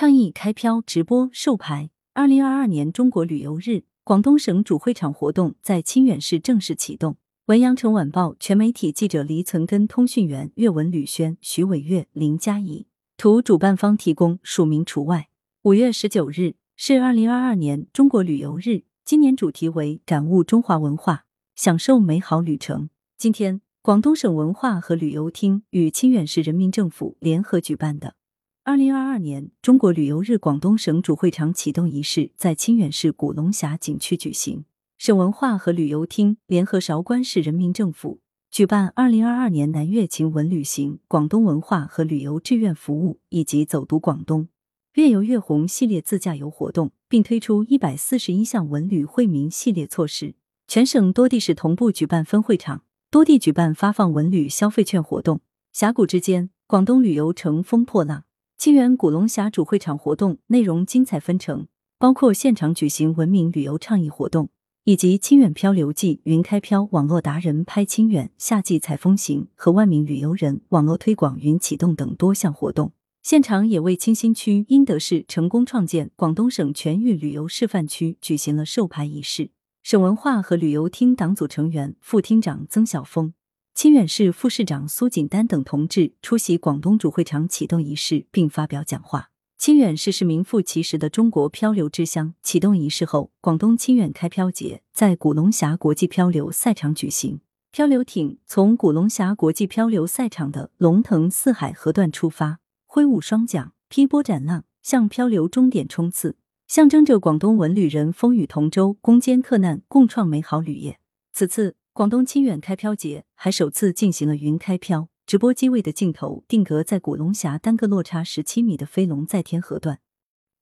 倡议开漂直播授牌。二零二二年中国旅游日，广东省主会场活动在清远市正式启动。文阳城晚报全媒体记者黎存根，通讯员岳文、吕轩、徐伟月、林佳怡。图主办方提供，署名除外。五月十九日是二零二二年中国旅游日，今年主题为感悟中华文化，享受美好旅程。今天，广东省文化和旅游厅与清远市人民政府联合举办的二零二二年中国旅游日广东省主会场启动仪式在清远市古龙峡景区举行。省文化和旅游厅联合韶关市人民政府举办二零二二年南粤晴文旅行广东文化和旅游志愿服务以及走读广东越游越红系列自驾游活动，并推出一百四十一项文旅惠民系列措施。全省多地市同步举办分会场，多地举办发放文旅消费券活动。峡谷之间，广东旅游乘风破浪。清远古龙峡主会场活动内容精彩纷呈，包括现场举行文明旅游倡议活动。以及清远漂流记、云开漂网络达人拍清远、夏季采风行和万名旅游人网络推广云启动等多项活动。现场也为清新区英德市成功创建广东省全域旅游示范区举行了授牌仪式。省文化和旅游厅党组成员、副厅长曾晓峰、清远市副市长苏锦丹等同志出席广东主会场启动仪式并发表讲话。清远市是名副其实的中国漂流之乡。启动仪式后，广东清远开漂节在古龙峡国际漂流赛场举行。漂流艇从古龙峡国际漂流赛场的龙腾四海河段出发，挥舞双桨，劈波斩浪，向漂流终点冲刺，象征着广东文旅人风雨同舟、攻坚克难、共创美好旅业。此次广东清远开漂节还首次进行了云开漂。直播机位的镜头定格在古龙峡单个落差十七米的飞龙在天河段，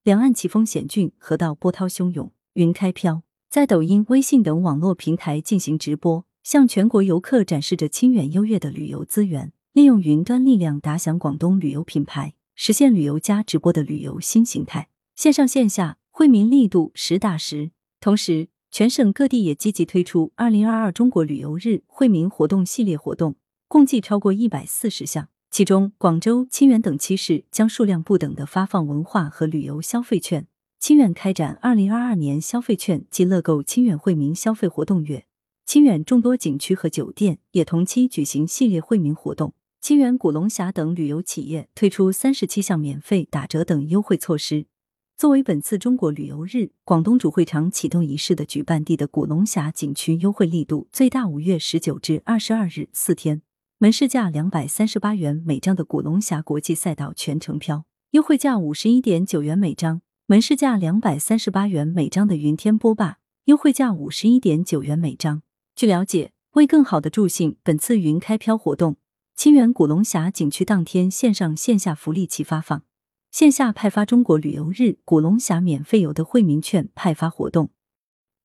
两岸奇峰险峻，河道波涛汹涌。云开漂在抖音、微信等网络平台进行直播，向全国游客展示着清远优越的旅游资源，利用云端力量打响广东旅游品牌，实现旅游加直播的旅游新形态。线上线下惠民力度实打实。同时，全省各地也积极推出二零二二中国旅游日惠民活动系列活动。共计超过一百四十项，其中广州、清远等七市将数量不等的发放文化和旅游消费券。清远开展二零二二年消费券及乐购清远惠民消费活动月，清远众多景区和酒店也同期举行系列惠民活动。清远古龙峡等旅游企业推出三十七项免费、打折等优惠措施。作为本次中国旅游日广东主会场启动仪式的举办地的古龙峡景区，优惠力度最大。五月十九至二十二日四天。门市价两百三十八元每张的古龙峡国际赛道全程票，优惠价五十一点九元每张；门市价两百三十八元每张的云天波霸，优惠价五十一点九元每张。据了解，为更好的助兴本次云开漂活动，清远古龙峡景区当天线上线下福利齐发放，线下派发中国旅游日古龙峡免费游的惠民券派发活动，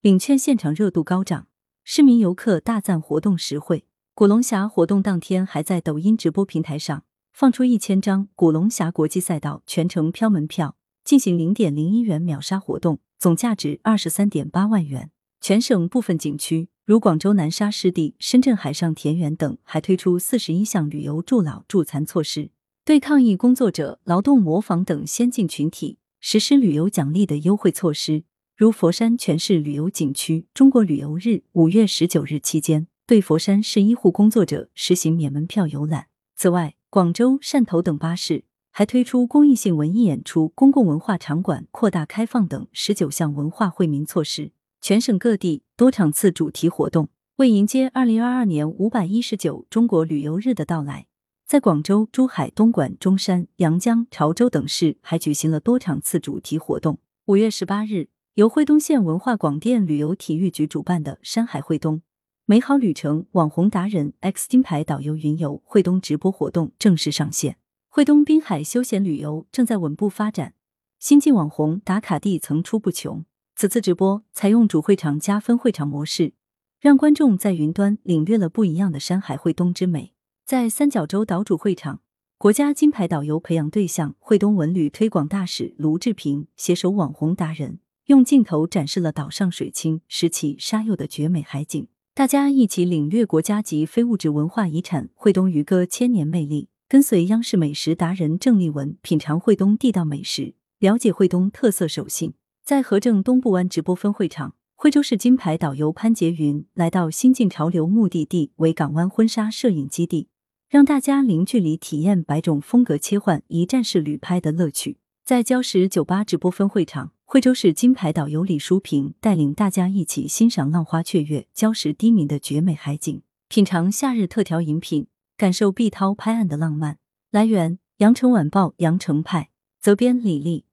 领券现场热度高涨，市民游客大赞活动实惠。古龙峡活动当天，还在抖音直播平台上放出一千张古龙峡国际赛道全程漂门票，进行零点零一元秒杀活动，总价值二十三点八万元。全省部分景区，如广州南沙湿地、深圳海上田园等，还推出四十一项旅游助老助残措施，对抗疫工作者、劳动模仿等先进群体实施旅游奖励的优惠措施。如佛山全市旅游景区，中国旅游日五月十九日期间。对佛山市医护工作者实行免门票游览。此外，广州、汕头等八市还推出公益性文艺演出、公共文化场馆扩大开放等十九项文化惠民措施。全省各地多场次主题活动，为迎接二零二二年五百一十九中国旅游日的到来，在广州、珠海、东莞、中山、阳江、潮州等市还举行了多场次主题活动。五月十八日，由惠东县文化广电旅游体育局主办的“山海惠东”。美好旅程网红达人 X 金牌导游云游惠东直播活动正式上线。惠东滨海休闲旅游正在稳步发展，新晋网红打卡地层出不穷。此次直播采用主会场加分会场模式，让观众在云端领略了不一样的山海惠东之美。在三角洲岛主会场，国家金牌导游培养对象惠东文旅推广大使卢志平携手网红达人，用镜头展示了岛上水清石奇沙幼的绝美海景。大家一起领略国家级非物质文化遗产惠东渔歌千年魅力，跟随央视美食达人郑丽文品尝惠东地道美食，了解惠东特色手信。在河正东部湾直播分会场，惠州市金牌导游潘杰云来到新晋潮流目的地为港湾婚纱摄影基地，让大家零距离体验百种风格切换、一站式旅拍的乐趣。在礁石酒吧直播分会场，惠州市金牌导游李淑萍带领大家一起欣赏浪花雀跃、礁石低鸣的绝美海景，品尝夏日特调饮品，感受碧涛拍岸的浪漫。来源：羊城晚报羊城派，责编李丽。